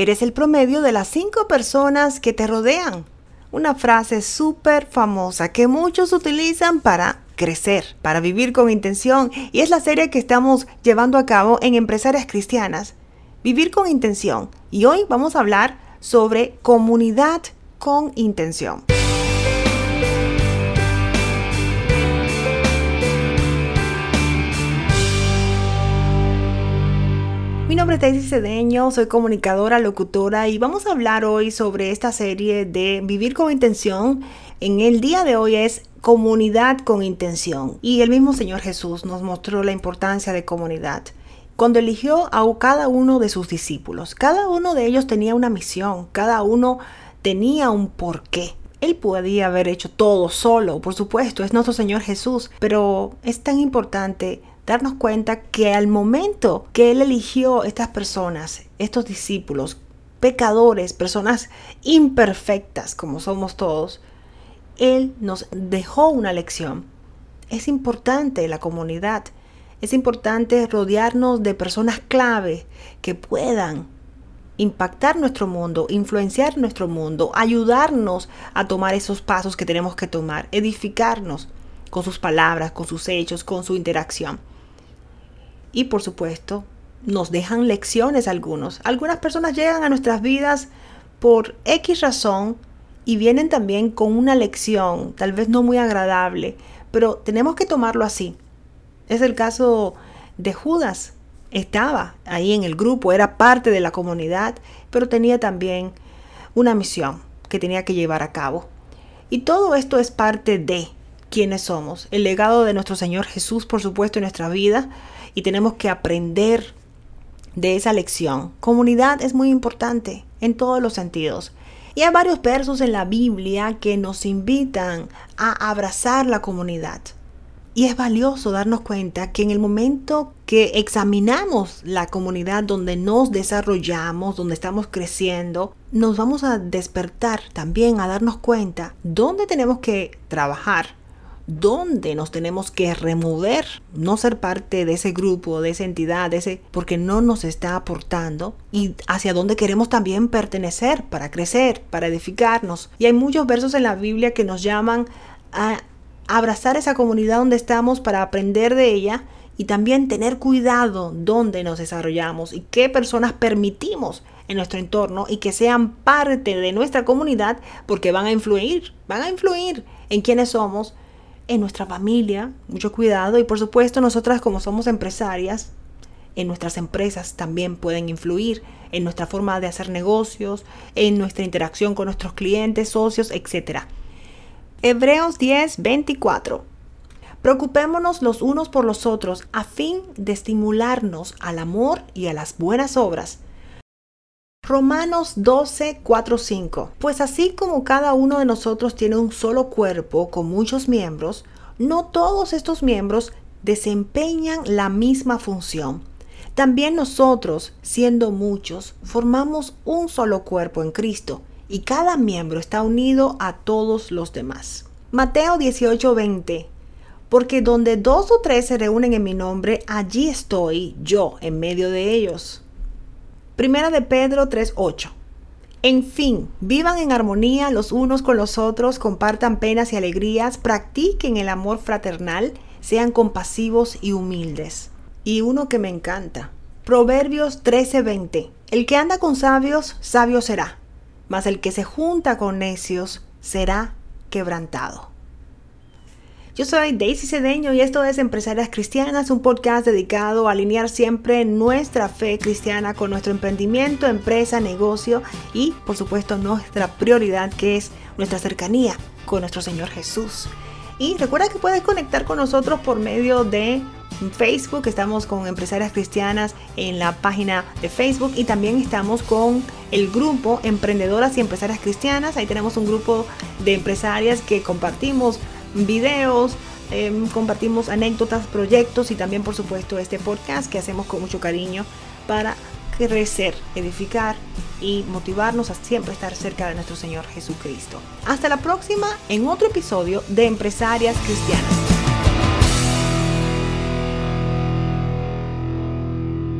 Eres el promedio de las cinco personas que te rodean. Una frase súper famosa que muchos utilizan para crecer, para vivir con intención. Y es la serie que estamos llevando a cabo en Empresarias Cristianas. Vivir con intención. Y hoy vamos a hablar sobre comunidad con intención. Daisy Cedeño, soy comunicadora, locutora y vamos a hablar hoy sobre esta serie de Vivir con Intención. En el día de hoy es comunidad con intención y el mismo Señor Jesús nos mostró la importancia de comunidad cuando eligió a cada uno de sus discípulos. Cada uno de ellos tenía una misión, cada uno tenía un porqué. Él podía haber hecho todo solo, por supuesto, es nuestro Señor Jesús, pero es tan importante darnos cuenta que al momento que Él eligió estas personas, estos discípulos, pecadores, personas imperfectas como somos todos, Él nos dejó una lección. Es importante la comunidad, es importante rodearnos de personas clave que puedan impactar nuestro mundo, influenciar nuestro mundo, ayudarnos a tomar esos pasos que tenemos que tomar, edificarnos con sus palabras, con sus hechos, con su interacción. Y por supuesto, nos dejan lecciones algunos. Algunas personas llegan a nuestras vidas por X razón y vienen también con una lección, tal vez no muy agradable, pero tenemos que tomarlo así. Es el caso de Judas. Estaba ahí en el grupo, era parte de la comunidad, pero tenía también una misión que tenía que llevar a cabo. Y todo esto es parte de quienes somos, el legado de nuestro Señor Jesús, por supuesto, en nuestra vida, y tenemos que aprender de esa lección. Comunidad es muy importante en todos los sentidos. Y hay varios versos en la Biblia que nos invitan a abrazar la comunidad. Y es valioso darnos cuenta que en el momento que examinamos la comunidad donde nos desarrollamos, donde estamos creciendo, nos vamos a despertar también a darnos cuenta dónde tenemos que trabajar dónde nos tenemos que remover, no ser parte de ese grupo, de esa entidad, ese, porque no nos está aportando y hacia dónde queremos también pertenecer para crecer, para edificarnos. Y hay muchos versos en la Biblia que nos llaman a abrazar esa comunidad donde estamos para aprender de ella y también tener cuidado dónde nos desarrollamos y qué personas permitimos en nuestro entorno y que sean parte de nuestra comunidad porque van a influir, van a influir en quiénes somos en nuestra familia, mucho cuidado y por supuesto nosotras como somos empresarias, en nuestras empresas también pueden influir en nuestra forma de hacer negocios, en nuestra interacción con nuestros clientes, socios, etc. Hebreos 10, 24. Preocupémonos los unos por los otros a fin de estimularnos al amor y a las buenas obras Romanos 12, 4, 5. Pues así como cada uno de nosotros tiene un solo cuerpo con muchos miembros, no todos estos miembros desempeñan la misma función. También nosotros, siendo muchos, formamos un solo cuerpo en Cristo y cada miembro está unido a todos los demás. Mateo 18, 20. Porque donde dos o tres se reúnen en mi nombre, allí estoy yo en medio de ellos. Primera de Pedro 3:8. En fin, vivan en armonía los unos con los otros, compartan penas y alegrías, practiquen el amor fraternal, sean compasivos y humildes. Y uno que me encanta. Proverbios 13:20. El que anda con sabios, sabio será, mas el que se junta con necios será quebrantado. Yo soy Daisy Cedeño y esto es Empresarias Cristianas, un podcast dedicado a alinear siempre nuestra fe cristiana con nuestro emprendimiento, empresa, negocio y por supuesto nuestra prioridad que es nuestra cercanía con nuestro Señor Jesús. Y recuerda que puedes conectar con nosotros por medio de Facebook, estamos con Empresarias Cristianas en la página de Facebook y también estamos con el grupo Emprendedoras y Empresarias Cristianas. Ahí tenemos un grupo de empresarias que compartimos videos, em, compartimos anécdotas, proyectos y también por supuesto este podcast que hacemos con mucho cariño para crecer, edificar y motivarnos a siempre estar cerca de nuestro Señor Jesucristo. Hasta la próxima en otro episodio de Empresarias Cristianas.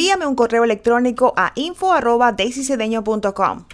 envíame un correo electrónico a info arroba daisycedeño.com.